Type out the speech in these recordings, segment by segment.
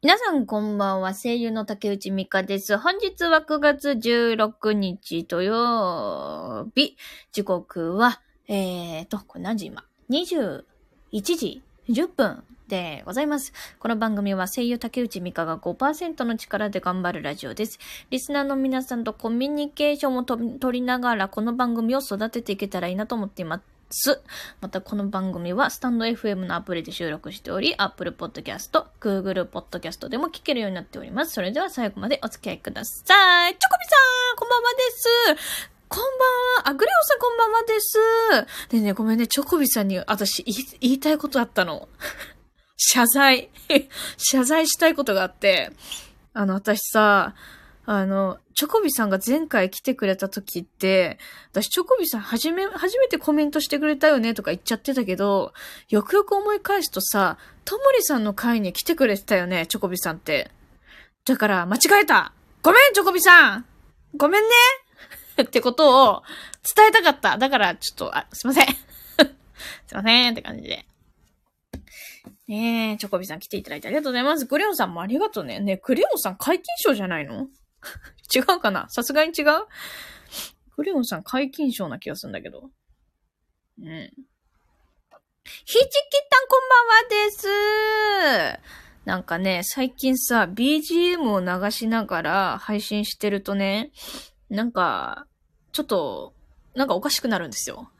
皆さんこんばんは、声優の竹内美香です。本日は9月16日土曜日。時刻は、えーと、これ何時今 ?21 時10分でございます。この番組は声優竹内美香が5%の力で頑張るラジオです。リスナーの皆さんとコミュニケーションをと取りながら、この番組を育てていけたらいいなと思っています。またこの番組はスタンド FM のアプリで収録しており、Apple Podcast、Google Podcast でも聞けるようになっております。それでは最後までお付き合いください。チョコビさんこんばんはですこんばんは。あ、グレオさんこんばんはです。でね、ごめんね、チョコビさんに私言い言いたいことあったの。謝罪。謝罪したいことがあって、あの、私さ、あの、チョコビさんが前回来てくれた時って、私、チョコビさん、はじめ、初めてコメントしてくれたよねとか言っちゃってたけど、よくよく思い返すとさ、ともりさんの会に来てくれてたよね、チョコビさんって。だから、間違えたごめん、チョコビさんごめんね ってことを伝えたかった。だから、ちょっと、あ、すいません。すいませんって感じで。ねえ、チョコビさん来ていただいてありがとうございます。クレヨンさんもありがとうね。ね、クレヨンさん解禁賞じゃないの？違うかな？さすがに違う？クレヨンさん解禁賞な気がするんだけど。うん。ひちきたんこんばんはです。なんかね、最近さ、BGM を流しながら配信してるとね、なんか、ちょっと、なんかおかしくなるんですよ。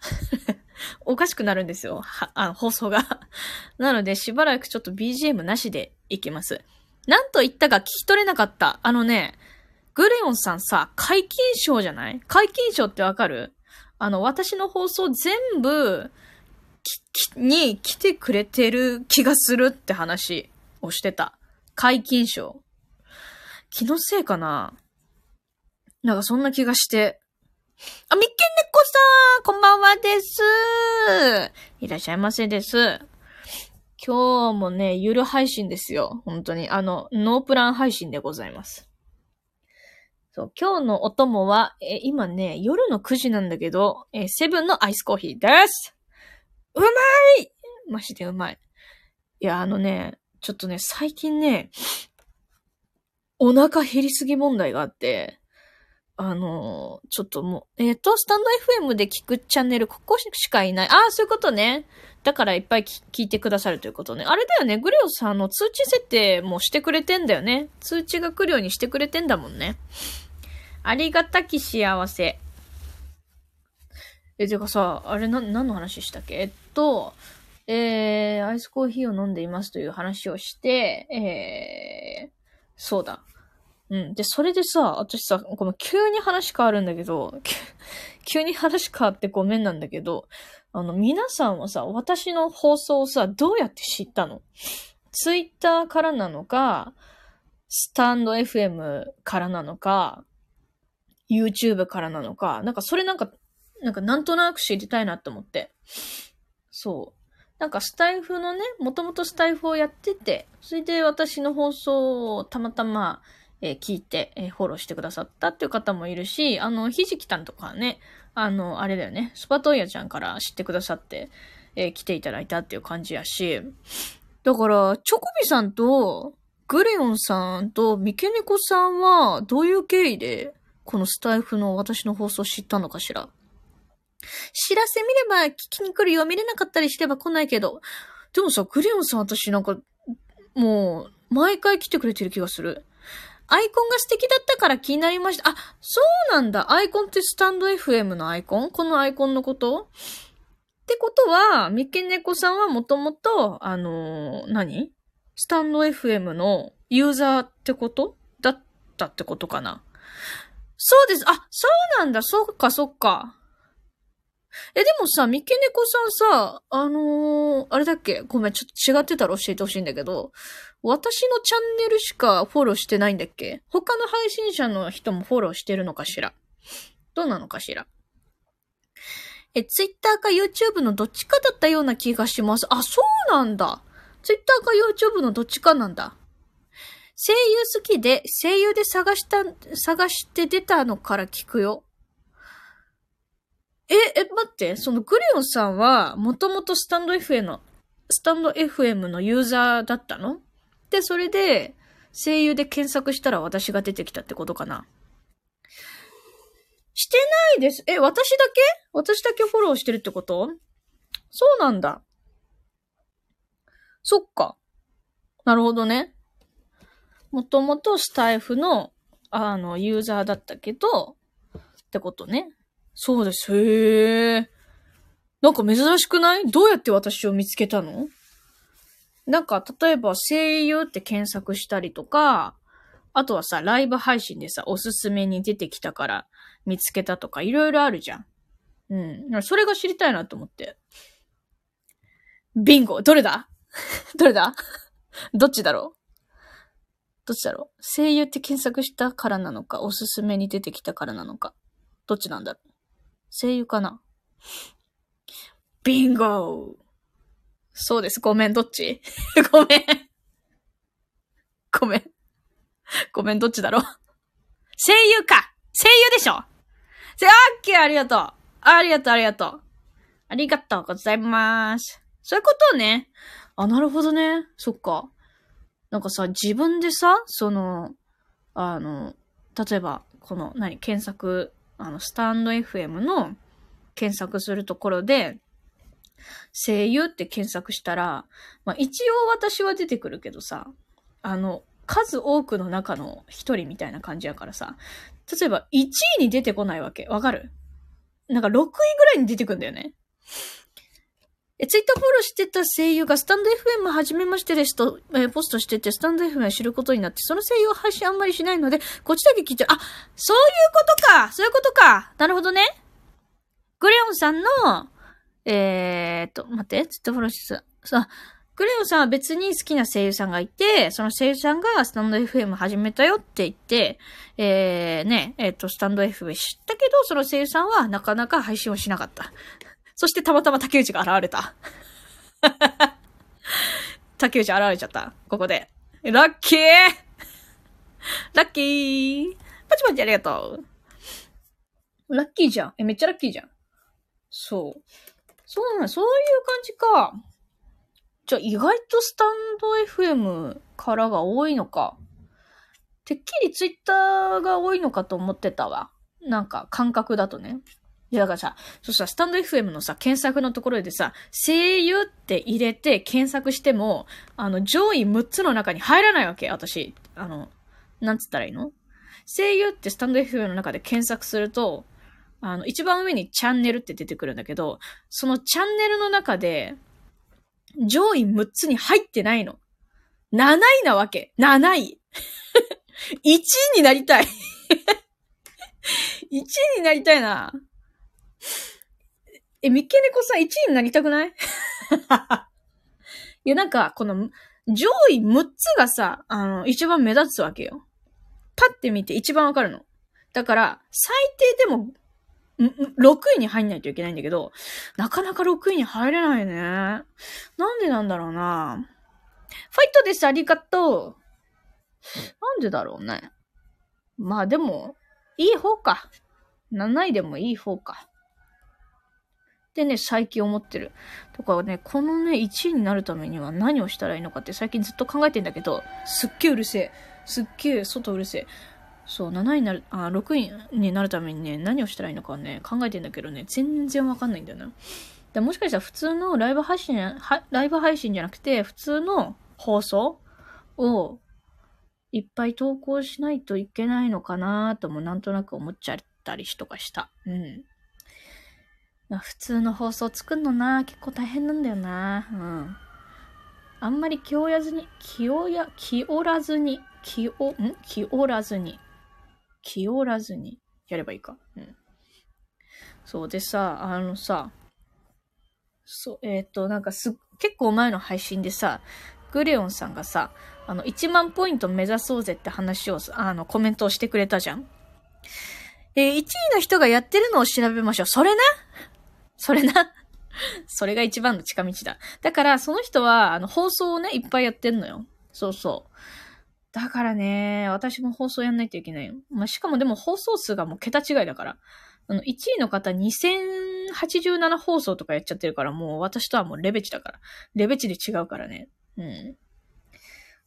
おかしくなるんですよ。は、あの、放送が。なので、しばらくちょっと BGM なしでいきます。なんと言ったか聞き取れなかった。あのね、グレヨンさんさ、解禁賞じゃない？解禁賞ってわかる？あの、私の放送全部、き、に来てくれてる気がするって話をしてた。解禁賞。気のせいかな？なんかそんな気がして。あ、みっけんねっこさんこんばんはですいらっしゃいませです。今日もね、ゆる配信ですよ。本当に。あの、ノープラン配信でございます。そう、今日のお供は、え今ね、夜の9時なんだけど、えセブンのアイスコーヒーですうまいマジでうまい。いや、あのね、ちょっとね、最近ね、お腹減りすぎ問題があって、あのちょっともう、えっ、と、スタンド FM で聞くチャンネル、ここしかいない。ああ、そういうことね。だからいっぱい聞いてくださるということね。あれだよね、グレオさんの通知設定もしてくれてんだよね。通知が来るようにしてくれてんだもんね。ありがたき幸せ。え、てかさ、あれな、何の話したっけ？えっと、えー、アイスコーヒーを飲んでいますという話をして、えー、そうだ。うん。で、それでさ、私さ、ごめん、急に話変わるんだけど、急に話変わってごめんなんだけど、あの、皆さんはさ、私の放送をさ、どうやって知ったの？ツイッターからなのか、スタンド FM からなのか、YouTube からなのか、なんかそれなんか、なんかなんとなく知りたいなって思って。そう。なんかスタイフのね、もともとスタイフをやってて、それで私の放送をたまたま、えー聞いて、えーフォローしてくださったっていう方もいるし、あの、ひじきたんとかね、あの、あれだよね、スパトイヤちゃんから知ってくださって、えー来ていただいたっていう感じやし、だから、チョコビさんと、グレヨンさんと、ミケネコさんは、どういう経緯で、このスタイフの私の放送知ったのかしら？知らせ見れば聞きに来るよ。見れなかったりすれば来ないけど。でもさ、グレヨンさん私なんか、もう、毎回来てくれてる気がする。アイコンが素敵だったから気になりました。あ、そうなんだ。アイコンってスタンド FM のアイコン？このアイコンのこと？ってことは、ミケネコさんはもともと、あのー何？スタンド FM のユーザーってこと？だったってことかなそうです。あ、そうなんだ。そっか、そっか。え、でもさ、ミケネコさんさ、あのーあれだっけ？ごめん、ちょっと違ってたら教えてほしいんだけど、私のチャンネルしかフォローしてないんだっけ？他の配信者の人もフォローしてるのかしら？どうなのかしら？え、ツイッターか YouTube のどっちかだったような気がします。あ、そうなんだ。ツイッターか YouTube のどっちかなんだ。声優好きで、声優で探した、探して出たのから聞くよ。え、え、待って、そのグリオンさんは、もともとスタンド FM の、スタンド FM のユーザーだったの？で、それで、声優で検索したら私が出てきたってことかな。してないです。え、私だけ？私だけフォローしてるってこと？そうなんだ。そっか。なるほどね。もともとスタイフの、あの、ユーザーだったけど、ってことね。そうです。へえ。なんか珍しくない？どうやって私を見つけたの？なんか、例えば声優って検索したりとか、あとはさ、ライブ配信でさ、おすすめに出てきたから見つけたとか、いろいろあるじゃん。うん。それが知りたいなと思って。ビンゴどれだ？どれだ？どっちだろう？どっちだろう？声優って検索したからなのか、おすすめに出てきたからなのか。どっちなんだろう？声優かな？ビンゴそうです。ごめん、どっち？ごめん。ごめん。ごめん、どっちだろう？声優か声優でしょせ、オッケーありがとうありがとう、ありがとう。ありがとうございます。そういうことね。あ、なるほどね。そっか。なんかさ、自分でさ、その、あの、例えば、この、何、検索、あの、スタンド FM の検索するところで、声優って検索したら、まあ一応私は出てくるけどさ、あの、数多くの中の一人みたいな感じやからさ、例えば1位に出てこないわけ。わかる？なんか6位ぐらいに出てくんだよね。え、ツイッターフォローしてた声優がスタンド FM 始めましてですと、えー、ポストしてて、スタンド FM を知ることになって、その声優を配信あんまりしないので、こっちだけ聞いて、あ、そういうことかそういうことかなるほどね。グレオンさんの、えー、っと、待って、ツイッターフォローしてた。さ、グレオンさんは別に好きな声優さんがいて、その声優さんがスタンド FM 始めたよって言って、えー、ね、えー、っと、スタンド FM 知ったけど、その声優さんはなかなか配信をしなかった。そしてたまたま竹内が現れた。竹内現れちゃった。ここで。ラッキーラッキーパチパチありがとう。ラッキーじゃん。え、めっちゃラッキーじゃん。そう。そうなそういう感じか。じゃあ意外とスタンド FM からが多いのか。てっきりツイッターが多いのかと思ってたわ。なんか感覚だとね。いや、だからさ、そしたらスタンド FM のさ、検索のところでさ、声優って入れて検索しても、あの、上位6つの中に入らないわけ、私。あの、なんつったらいいの？声優ってスタンド FM の中で検索すると、あの、一番上にチャンネルって出てくるんだけど、そのチャンネルの中で、上位6つに入ってないの。7位なわけ。7位。1位になりたい。1位になりたいな。え、ミッケネコさん1位になりたくない？いや、なんか、この、上位6つがさ、あの、一番目立つわけよ。パッて見て一番わかるの。だから、最低でも、6位に入んないといけないんだけど、なかなか6位に入れないね。なんでなんだろうな。ファイトです、ありがとう。なんでだろうね。まあでも、いい方か。7位でもいい方か。ってね、最近思ってる。とかね、このね、1位になるためには何をしたらいいのかって最近ずっと考えてんだけど、すっげえうるせえ。すっげえ外うるせえ。そう、7位になる、あ、6位になるためにね、何をしたらいいのかね、考えてんだけどね、全然わかんないんだよな。でもしかしたら普通のライブ配信、ライブ配信じゃなくて、普通の放送をいっぱい投稿しないといけないのかなともなんとなく思っちゃったりとかした。うん。普通の放送作るのな、結構大変なんだよな。うん。あんまり気負やずに、気負や、気負らずに、気負、ん？気負らずに、気負らずにやればいいか。うん。そうでさ、あのさ、そう、えっ、ー、と、なんかす、結構前の配信でさ、グレオンさんがさ、あの、1万ポイント目指そうぜって話を、あの、コメントをしてくれたじゃん。えー、1位の人がやってるのを調べましょう。それな？それな。それが一番の近道だ。だから、その人は、あの、放送をね、いっぱいやってんのよ。そうそう。だからね、私も放送やんないといけないよ。まあ、しかもでも放送数がもう桁違いだから。あの、1位の方2087放送とかやっちゃってるから、もう私とはもうレベチだから。レベチで違うからね。うん。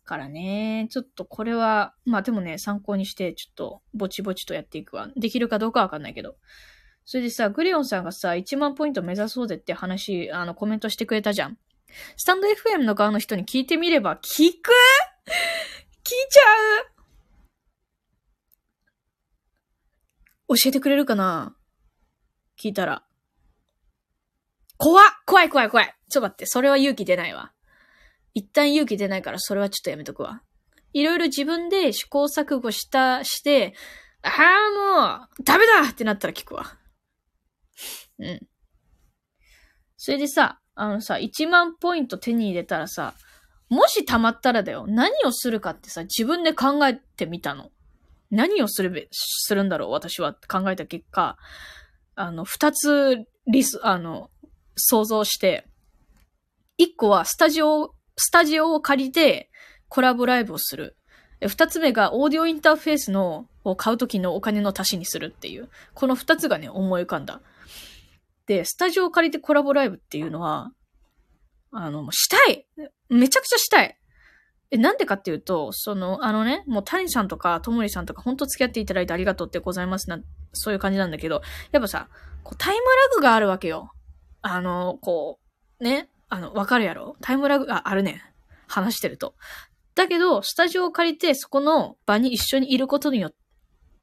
からね、ちょっとこれは、まあでもね、参考にして、ちょっと、ぼちぼちとやっていくわ。できるかどうかわかんないけど。それでさ、グリオンさんがさ、1万ポイント目指そうぜって話、あの、コメントしてくれたじゃん。スタンド FM の側の人に聞いてみれば、聞く？聞いちゃう？教えてくれるかな？聞いたら。怖っ怖い怖い怖いちょっと待って、それは勇気出ないわ。一旦勇気出ないから、それはちょっとやめとくわ。いろいろ自分で試行錯誤した、して、ああ、もう、ダメだってなったら聞くわ。うん。それでさ、あのさ、1万ポイント手に入れたらさ、もし溜まったらだよ、何をするかってさ、自分で考えてみたの。何をするべ、するんだろう私は考えた結果、あの、二つリス、あの、想像して、一個はスタジオ、スタジオを借りてコラボライブをする。二つ目がオーディオインターフェースのを買うときのお金の足しにするっていう。この二つがね、思い浮かんだ。で、スタジオを借りてコラボライブっていうのは、あの、もうしたいめちゃくちゃしたいえ、なんでかっていうと、その、あのね、もう谷さんとかともりさんとか本当付き合っていただいてありがとうってございますな、そういう感じなんだけど、やっぱさ、こうタイムラグがあるわけよ。あの、こう、ね、あの、わかるやろ？タイムラグがあるね。話してると。だけど、スタジオを借りてそこの場に一緒にいることによっ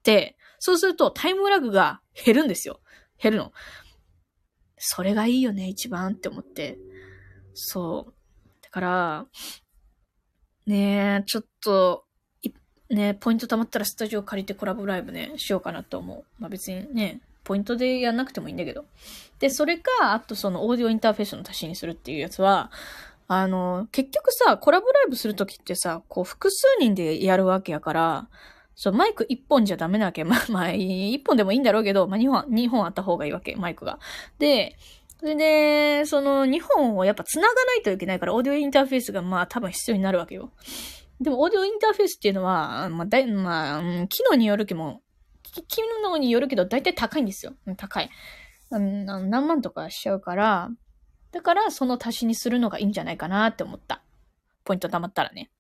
て、そうするとタイムラグが減るんですよ。減るの。それがいいよね、一番って思って。そう。だから、ねえ、ちょっと、ねポイント貯まったらスタジオ借りてコラボライブね、しようかなと思う。まあ別にね、ポイントでやんなくてもいいんだけど。で、それか、あとそのオーディオインターフェースの足しにするっていうやつは、あの、結局さ、コラボライブするときってさ、こう複数人でやるわけやから、そう、マイク一本じゃダメなわけ。まあ、まあ、一本でもいいんだろうけど、まあ、二本、二本あった方がいいわけ、マイクが。で、それで、その2本をやっぱ繋がないといけないから、オーディオインターフェースがまあ多分必要になるわけよ。でも、オーディオインターフェースっていうのは、まあ、だい、まあ、機能によるけど、機能によるけど、だいたい高いんですよ。高い。何万とかしちゃうから、だからその足しにするのがいいんじゃないかなって思った。ポイント貯まったらね。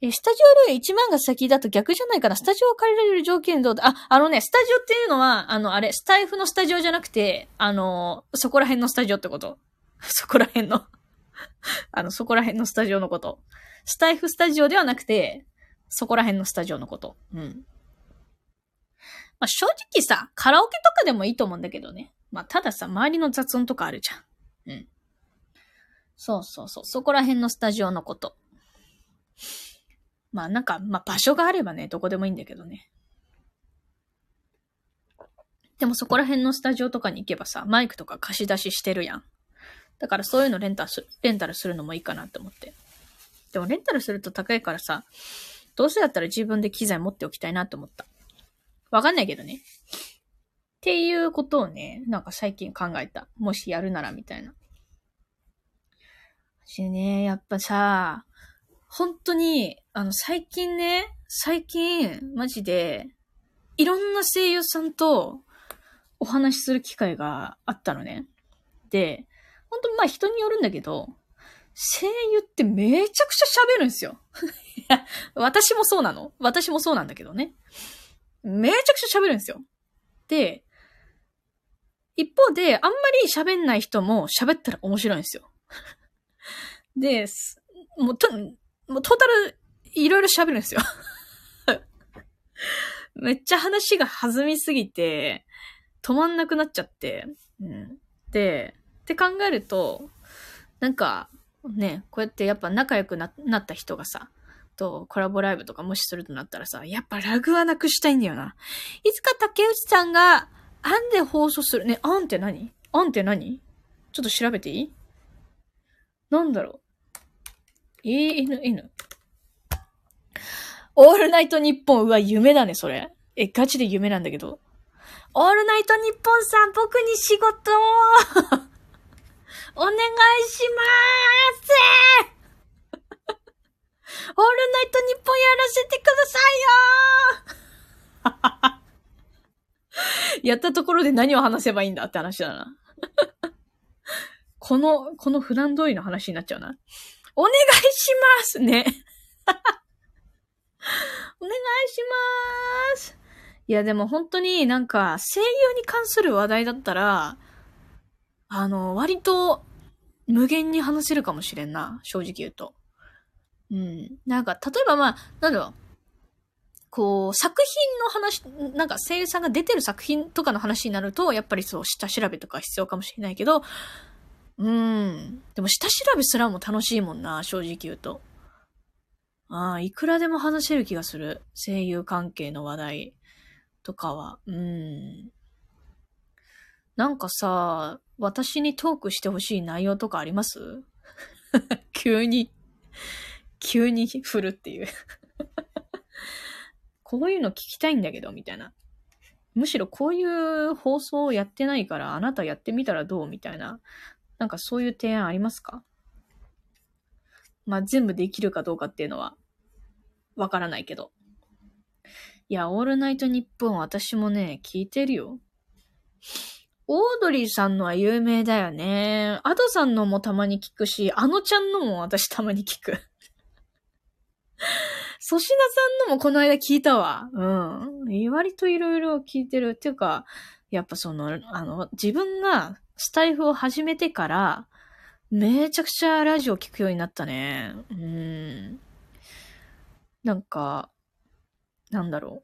え、スタジオより1万が先だと逆じゃないかな？スタジオを借りられる条件どうだ？あ、あのね、スタジオっていうのは、あの、あれ、スタイフのスタジオじゃなくて、あの、そこら辺のスタジオってこと？そこら辺の あの、そこら辺のスタジオのこと。スタイフスタジオではなくて、そこら辺のスタジオのこと。うん。まあ、正直さ、カラオケとかでもいいと思うんだけどね。まあ、たださ、周りの雑音とかあるじゃん。うん。そうそうそう。そこら辺のスタジオのこと。まあなんか、まあ場所があればね、どこでもいいんだけどね。でもそこら辺のスタジオとかに行けばさ、マイクとか貸し出ししてるやん。だからそういうのレンタルすレンタルするのもいいかなって思って。でもレンタルすると高いからさ、どうせだったら自分で機材持っておきたいなって思った。わかんないけどね。っていうことをね、なんか最近考えた。もしやるならみたいな。私ね、やっぱさ、本当に、あの、最近ね、最近、マジで、いろんな声優さんとお話しする機会があったのね。で、本当まあ人によるんだけど、声優ってめちゃくちゃ喋るんですよ。いや、私もそうなの。私もそうなんだけどね。めちゃくちゃ喋るんですよ。で、一方で、あんまり喋んない人も喋ったら面白いんですよ。で、もうと、もうトータル、いろいろ喋るんですよ。めっちゃ話が弾みすぎて、止まんなくなっちゃって。うん、で、って考えると、なんか、ね、こうやってやっぱ仲良くななった人がさ、とコラボライブとかもしするとなったらさ、やっぱラグはなくしたいんだよな。いつか竹内さんが、アンで放送する。ね、アンって何？アンって何？ちょっと調べていい？なんだろう？ANN? オールナイトニッポン、うわ、夢だね、それ。え、ガチで夢なんだけど。オールナイトニッポンさん、僕に仕事を お願いしまーす オールナイトニッポンやらせてくださいよ やったところで何を話せばいいんだって話だな。この、この普段通りの話になっちゃうな。お願いしますね。お願いしまーす。いや、でも本当になんか声優に関する話題だったら、あの、割と無限に話せるかもしれんな。正直言うと。うん。なんか、例えばまあ、なんだろう。こう、作品の話、なんか声優さんが出てる作品とかの話になると、やっぱりそう、下調べとか必要かもしれないけど、うん。でも下調べすらも楽しいもんな、正直言うと。ああ、いくらでも話せる気がする。声優関係の話題とかは。うん。なんかさ、私にトークしてほしい内容とかあります？急に、急に振るっていう こういうの聞きたいんだけど、みたいな。むしろこういう放送をやってないから、あなたやってみたらどう？みたいな。なんかそういう提案ありますか？まあ、全部できるかどうかっていうのは、わからないけど。いや、オールナイトニッポン私もね、聞いてるよ。オードリーさんのは有名だよね。アドさんのもたまに聞くし、あのちゃんのも私たまに聞く。粗品さんのもこの間聞いたわ。うん。割といろいろ聞いてる。っていうか、やっぱその、あの、自分がスタイフを始めてから、めちゃくちゃラジオ聞くようになったね。うん。なんか、なんだろ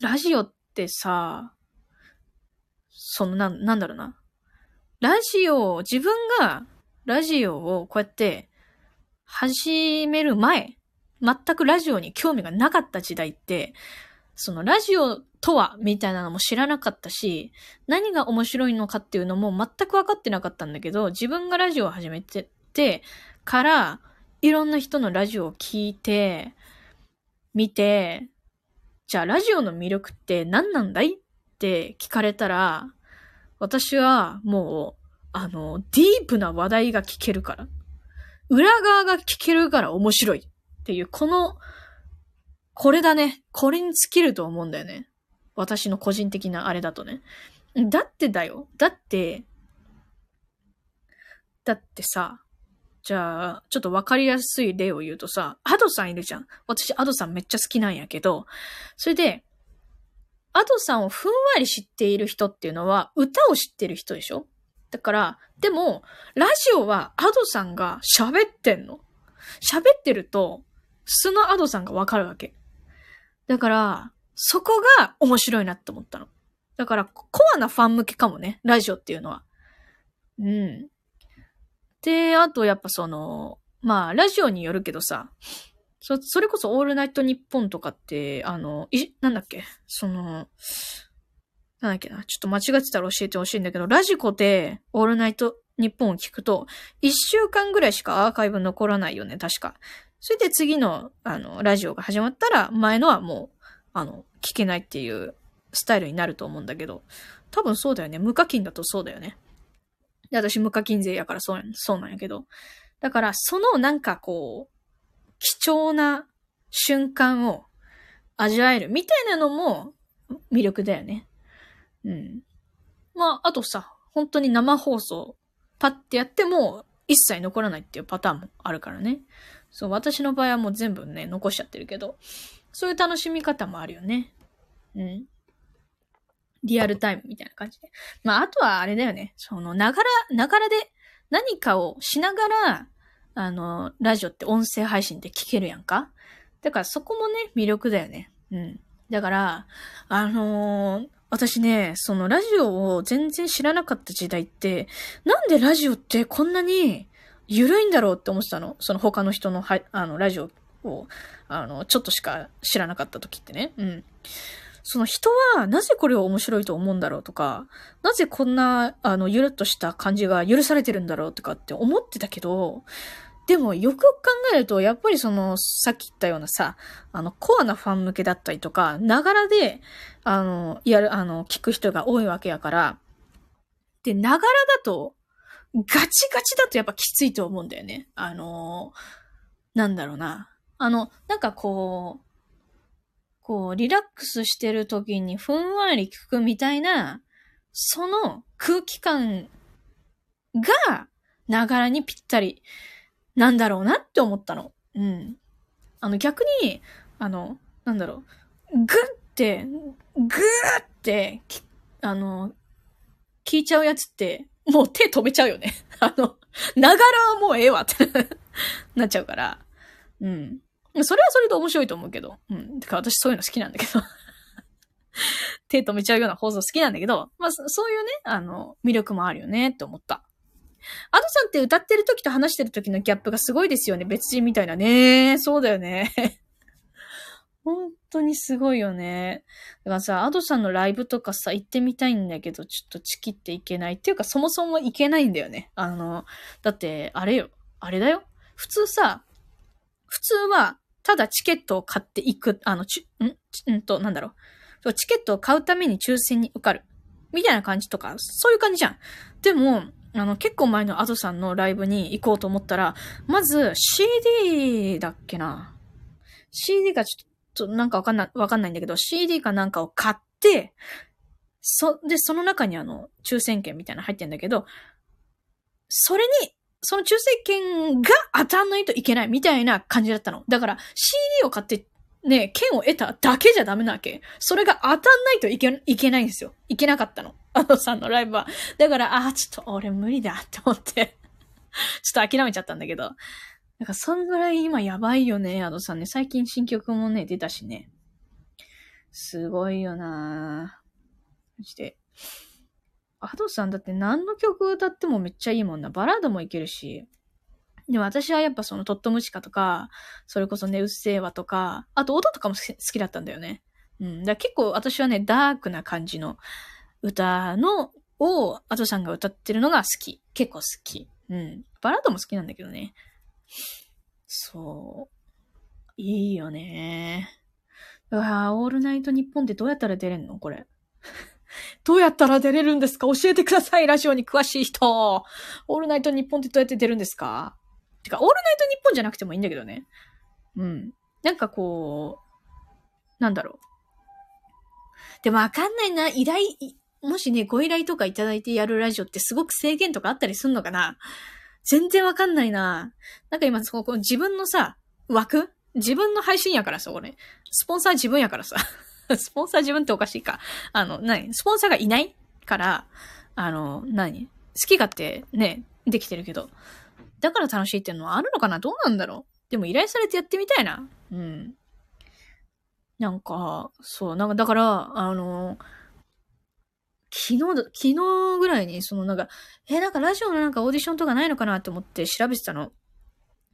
う。ラジオってさ、その、な、なんだろうな。ラジオ、自分がラジオをこうやって始める前、全くラジオに興味がなかった時代って、そのラジオとはみたいなのも知らなかったし、何が面白いのかっていうのも全く分かってなかったんだけど、自分がラジオを始めててから、いろんな人のラジオを聞いて、見て、じゃあラジオの魅力って何なんだいって聞かれたら、私はもう、あの、ディープな話題が聞けるから。裏側が聞けるから面白いっていう、この、これだね。これに尽きると思うんだよね。私の個人的なあれだとね。だってだよ。だって、だってさ、じゃあ、ちょっとわかりやすい例を言うとさ、アドさんいるじゃん。私、アドさんめっちゃ好きなんやけど、それで、アドさんをふんわり知っている人っていうのは、歌を知ってる人でしょ？だから、でも、ラジオはアドさんが喋ってんの。喋ってると、素のアドさんがわかるわけ。だから、そこが面白いなって思ったの。だから、コアなファン向けかもね、ラジオっていうのは。うん。で、あとやっぱその、まあ、ラジオによるけどさ、そ、それこそオールナイトニッポンとかって、あの、い、なんだっけ？その、なんだっけな？ちょっと間違ってたら教えてほしいんだけど、ラジコでオールナイトニッポンを聞くと、一週間ぐらいしかアーカイブ残らないよね、確か。それで次の、あの、ラジオが始まったら、前のはもう、あの、聞けないっていうスタイルになると思うんだけど、多分そうだよね。無課金だとそうだよね。で、私無課金税やからそう、そうなんやけど。だから、そのなんかこう、貴重な瞬間を味わえるみたいなのも魅力だよね。うん。まあ、あとさ、本当に生放送、パッてやっても一切残らないっていうパターンもあるからね。そう、私の場合はもう全部ね、残しちゃってるけど、そういう楽しみ方もあるよね。うん。リアルタイムみたいな感じで。まあ、あとはあれだよね。その、ながら、ながらで何かをしながら、あの、ラジオって音声配信で聞けるやんか？だからそこもね、魅力だよね。うん。だから、あのー、私ね、そのラジオを全然知らなかった時代って、なんでラジオってこんなに緩いんだろうって思ってたの？その他の人のは、あの、ラジオを、あの、ちょっとしか知らなかった時ってね。うん。その人はなぜこれを面白いと思うんだろうとか、なぜこんな、あの、ゆるっとした感じが許されてるんだろうとかって思ってたけど、でも、よくよく考えると、やっぱりその、さっき言ったようなさ、あの、コアなファン向けだったりとか、ながらで、あの、やる、あの、聞く人が多いわけやから、で、ながらだと、ガチガチだとやっぱきついと思うんだよね。あの、なんだろうな。あの、なんかこう、こう、リラックスしてる時にふんわり聞くみたいな、その空気感が、ながらにぴったりなんだろうなって思ったの。うん。あの逆に、あの、なんだろう、ぐって、ぐーって、あの、聞いちゃうやつって、もう手止めちゃうよね。あの、ながらはもうええわって なっちゃうから。うん。それはそれで面白いと思うけど。うん。てか私そういうの好きなんだけど。手止めちゃうような放送好きなんだけど、まあそういうね、あの、魅力もあるよねって思った。アドさんって歌ってる時と話してる時のギャップがすごいですよね。別人みたいなね。そうだよね。本当にすごいよね。だからさ、アドさんのライブとかさ、行ってみたいんだけど、ちょっとチキっていけない。っていうか、そもそも行けないんだよね。あの、だって、あれよ。あれだよ。普通さ、普通は、ただチケットを買っていく、あの、ち、ん？んと、なんだろう。チケットを買うために抽選に受かる。みたいな感じとか、そういう感じじゃん。でも、あの、結構前のアドさんのライブに行こうと思ったら、まず CD だっけな ?CD がちょっととなんかわかんない、わかんないんだけど、CD かなんかを買って、そ、で、その中にあの、抽選券みたいなの入ってんだけど、それに、その抽選券が当たんないといけないみたいな感じだったの。だから CD を買ってね、券を得ただけじゃダメなわけ。それが当たんないといけ、いけないんですよ。いけなかったの。あのさんのライブは。だから、あ、ちょっと俺無理だって思って ちょっと諦めちゃったんだけど。なんか、そんぐらい今やばいよね、アドさんね。最近新曲もね、出たしね。すごいよなぁ。そして、アドさんだって何の曲歌ってもめっちゃいいもんな。バラードもいけるし。でも私はやっぱそのトットムシカとか、それこそね、うっせぇわとか、あと音とかも好きだったんだよね。うん。だから結構私はね、ダークな感じの歌の、を、アトさんが歌ってるのが好き。結構好き。うん。バラードも好きなんだけどね。そう。いいよね。うわオールナイトニッポンってどうやったら出れんの？これ。どうやったら出れるんですか？教えてくださいラジオに詳しい人オールナイトニッポンってどうやって出るんですか？てか、オールナイトニッポンじゃなくてもいいんだけどね。うん。なんかこう、なんだろう。でもわかんないな。依頼、もしね、ご依頼とかいただいてやるラジオってすごく制限とかあったりすんのかな？全然わかんないな。なんか今、そこ、自分のさ、枠？自分の配信やからさ、俺。スポンサー自分やからさ。スポンサー自分っておかしいか。あの、何？スポンサーがいないから、あの、何？好き勝手ね、できてるけど。だから楽しいっていうのはあるのかな？どうなんだろう？でも依頼されてやってみたいな。うん。なんか、そう、なんかだから、あの、昨日、昨日ぐらいに、そのなんか、え、なんかラジオのなんかオーディションとかないのかなって思って調べてたの。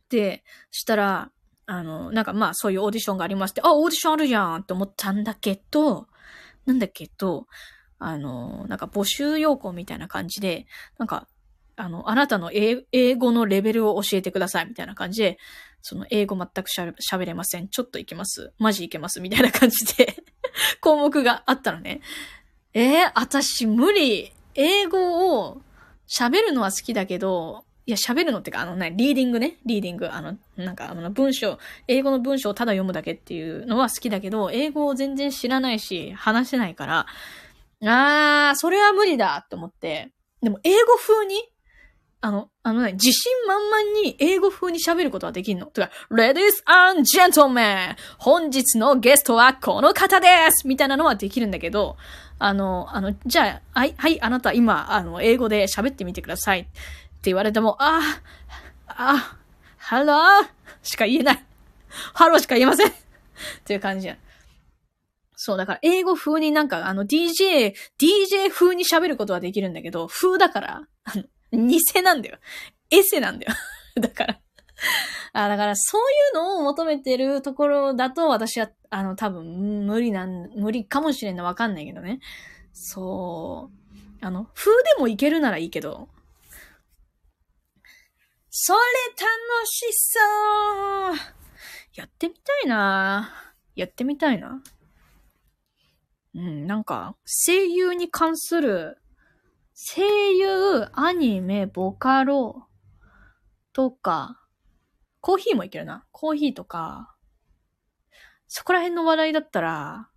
で、したら、あの、なんかまあそういうオーディションがありまして、あ、オーディションあるじゃんって思ったんだけど、なんだけど、あの、なんか募集要項みたいな感じで、なんかあの、あなたの英語のレベルを教えてくださいみたいな感じで、その英語全く喋れません。ちょっといけます。マジいけます。みたいな感じで 項目があったのね。えー、私無理。英語を喋るのは好きだけど、いや、喋るのってか、あのね、リーディングね。リーディング。あの、なんか、あの、文章、英語の文章をただ読むだけっていうのは好きだけど、英語を全然知らないし、話せないから、あー、それは無理だって思って。でも、英語風にあの、あのね、自信満々に英語風に喋ることはできんの。とか、Ladies and Gentlemen! 本日のゲストはこの方ですみたいなのはできるんだけど、あの、あの、じゃあ、はい、はい、あなた今、あの、英語で喋ってみてくださいって言われても、あ、あ、ハローしか言えない。ハローしか言えませんっていう感じやん。そう、だから英語風になんかあの DJ、DJ 風に喋ることはできるんだけど、風だから、あの、偽なんだよ。エセなんだよ。だからあ、だからそういうのを求めてるところだと私は、あの、多分無理なん、無理かもしれんのわかんないけどね。そう。あの、風でもいけるならいいけど。それ楽しそうやってみたいなやってみたいな。うん、なんか、声優に関する声優、アニメ、ボカロとか、コーヒーもいけるな。コーヒーとか、そこら辺の話題だったら、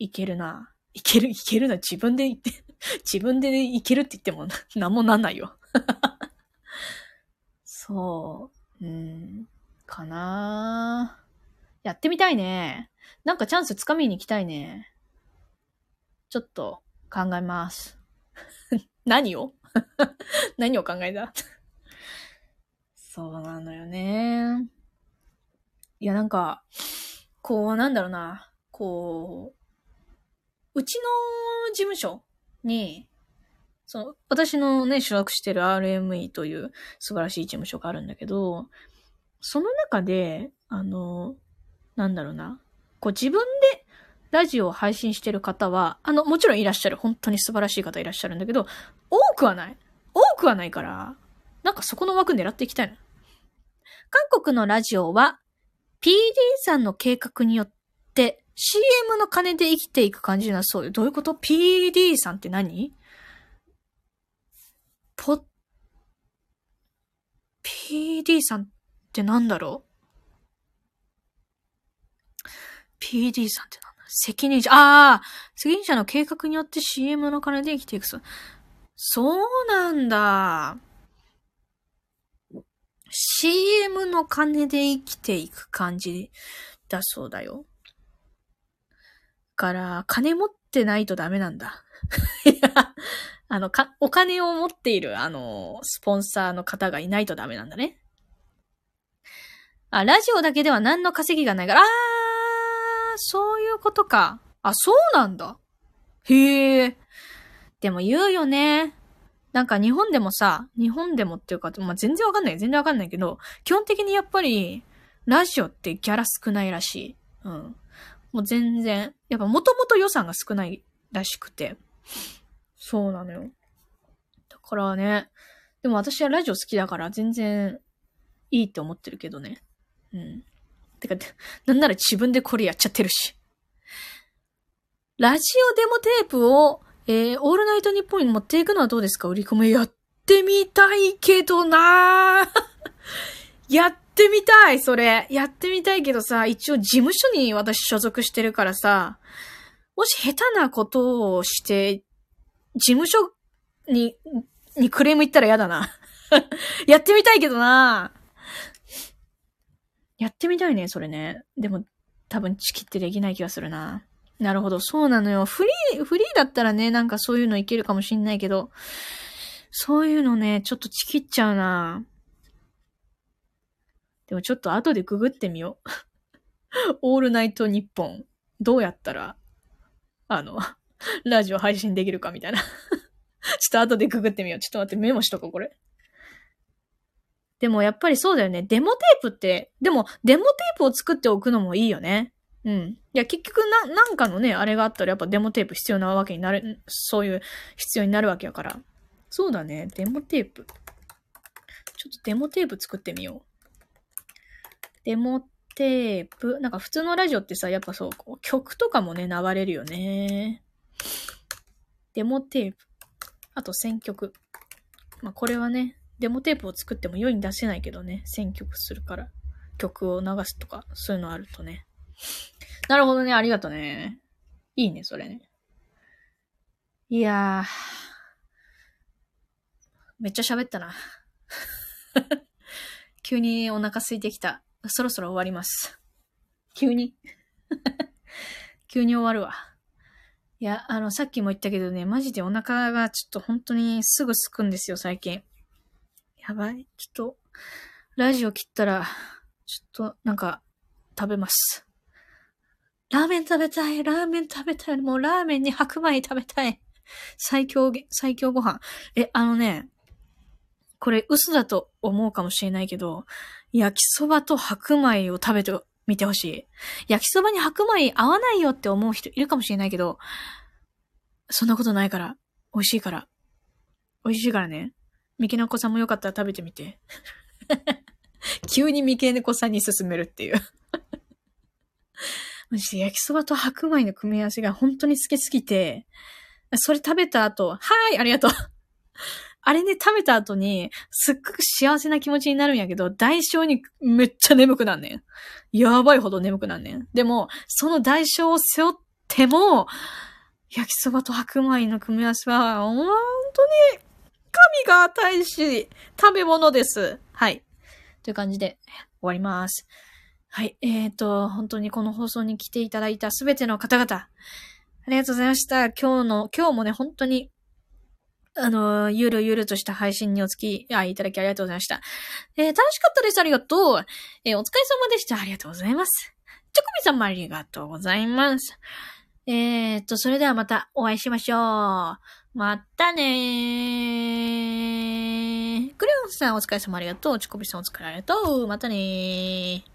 いけるな。いける、いけるな。自分で言って、自分でいけるって言っても、なんもなんないよ。そう。うん、かなやってみたいね。なんかチャンスつかみに行きたいね。ちょっと考えます。何を？何を考えた？そうなのよね。いや、なんか、こう、なんだろうな。こう、うちの事務所に、その、私のね、所属してる RME という素晴らしい事務所があるんだけど、その中で、あの、なんだろうな。こう自分でラジオを配信してる方は、あの、もちろんいらっしゃる。本当に素晴らしい方いらっしゃるんだけど、多くはない。多くはないから、なんかそこの枠狙っていきたいな。韓国のラジオは、PD さんの計画によって CM の金で生きていく感じなそうよ。どういうこと ?PD さんって何？ポ、PD さんってなんだろう ?PD さんってなんだ責任者、ああ責任者の計画によって CM の金で生きていくそう。そうなんだ。CM の金で生きていく感じだそうだよ。から、金持ってないとダメなんだ。いや、あの、か、お金を持っている、あの、スポンサーの方がいないとダメなんだね。あ、ラジオだけでは何の稼ぎがないから、あー、そういうことか。あ、そうなんだ。へえ。でも言うよね。なんか日本でもさ、日本でもっていうか、まあ、全然わかんない。全然わかんないけど、基本的にやっぱり、ラジオってギャラ少ないらしい。うん。もう全然、やっぱもともと予算が少ないらしくて。そうなのよ。だからね、でも私はラジオ好きだから全然いいって思ってるけどね。うん。てか、なんなら自分でこれやっちゃってるし。ラジオデモテープをえー、オールナイトニッポンに持っていくのはどうですか？売り込みやってみたいけどな やってみたいそれ。やってみたいけどさ、一応事務所に私所属してるからさ、もし下手なことをして、事務所に、にクレーム言ったら嫌だな。やってみたいけどなやってみたいね、それね。でも、多分チキってできない気がするな。なるほど、そうなのよ。フリー、フリーだったらね、なんかそういうのいけるかもしんないけど、そういうのね、ちょっとチキっちゃうな。でもちょっと後でググってみよう。オールナイトニッポン。どうやったら、あの、ラジオ配信できるかみたいな。ちょっと後でググってみよう。ちょっと待って、メモしとこう、これ。でもやっぱりそうだよね。デモテープって、でもデモテープを作っておくのもいいよね。うん。いや、結局な、なんかのね、あれがあったらやっぱデモテープ必要なわけになる、そういう必要になるわけやから。そうだね、デモテープ。ちょっとデモテープ作ってみよう。デモテープ。なんか普通のラジオってさ、やっぱそう、曲とかもね、流れるよね。デモテープ。あと選曲。まあこれはね、デモテープを作っても世に出せないけどね、選曲するから。曲を流すとか、そういうのあるとね。なるほどね。ありがとね。いいね、それね。いやー。めっちゃ喋ったな。急にお腹空いてきた。そろそろ終わります。急に 急に終わるわ。いや、あの、さっきも言ったけどね、マジでお腹がちょっと本当にすぐすくんですよ、最近。やばい。ちょっと、ラジオ切ったら、ちょっと、なんか、食べます。ラーメン食べたい、ラーメン食べたい、もうラーメンに白米食べたい。最強、最強ご飯。え、あのね、これ嘘だと思うかもしれないけど、焼きそばと白米を食べてみてほしい。焼きそばに白米合わないよって思う人いるかもしれないけど、そんなことないから。美味しいから。美味しいからね。三毛猫さんもよかったら食べてみて。急に三毛猫さんに勧めるっていうマジで焼きそばと白米の組み合わせが本当に好きすぎて、それ食べた後、はーい、ありがとう。あれね、食べた後に、すっごく幸せな気持ちになるんやけど、代償にめっちゃ眠くなんねん。やばいほど眠くなんねん。でも、その代償を背負っても、焼きそばと白米の組み合わせは、本当に、神が与えし、食べ物です。はい。という感じで終わります。はい。えっ、ー、と、本当にこの放送に来ていただいたすべての方々、ありがとうございました。今日の、今日もね、本当に、あの、ゆるゆるとした配信にお付き合いいただきありがとうございました。えー、楽しかったです。ありがとう。えー、お疲れ様でした。ありがとうございます。チョコミさんもありがとうございます。えー、っと、それではまたお会いしましょう。またねー。クレヨンさんお疲れ様ありがとう。チョコビさんお疲れありがとう。またねー。